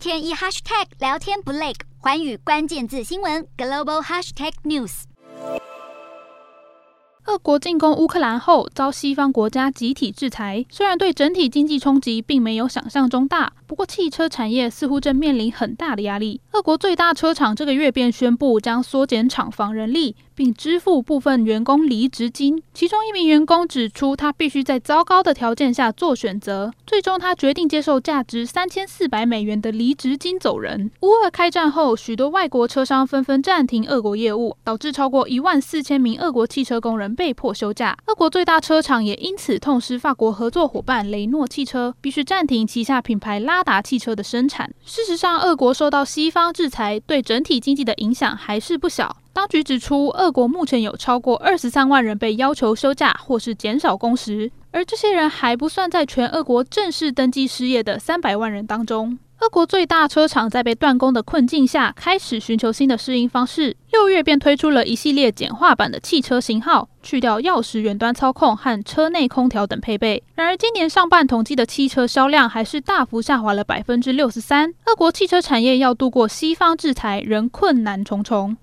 天一 hashtag 聊天不累，寰宇关键字新闻 global hashtag news。俄国进攻乌克兰后，遭西方国家集体制裁，虽然对整体经济冲击并没有想象中大。不过，汽车产业似乎正面临很大的压力。俄国最大车厂这个月便宣布将缩减厂房人力，并支付部分员工离职金。其中一名员工指出，他必须在糟糕的条件下做选择，最终他决定接受价值三千四百美元的离职金走人。乌俄开战后，许多外国车商纷纷暂停俄国业务，导致超过一万四千名俄国汽车工人被迫休假。俄国最大车厂也因此痛失法国合作伙伴雷诺汽车，必须暂停旗下品牌拉。达汽车的生产。事实上，俄国受到西方制裁，对整体经济的影响还是不小。当局指出，俄国目前有超过二十三万人被要求休假或是减少工时，而这些人还不算在全俄国正式登记失业的三百万人当中。俄国最大车厂在被断供的困境下，开始寻求新的适应方式。六月便推出了一系列简化版的汽车型号，去掉钥匙远端操控和车内空调等配备。然而，今年上半统计的汽车销量还是大幅下滑了百分之六十三。俄国汽车产业要度过西方制裁，仍困难重重。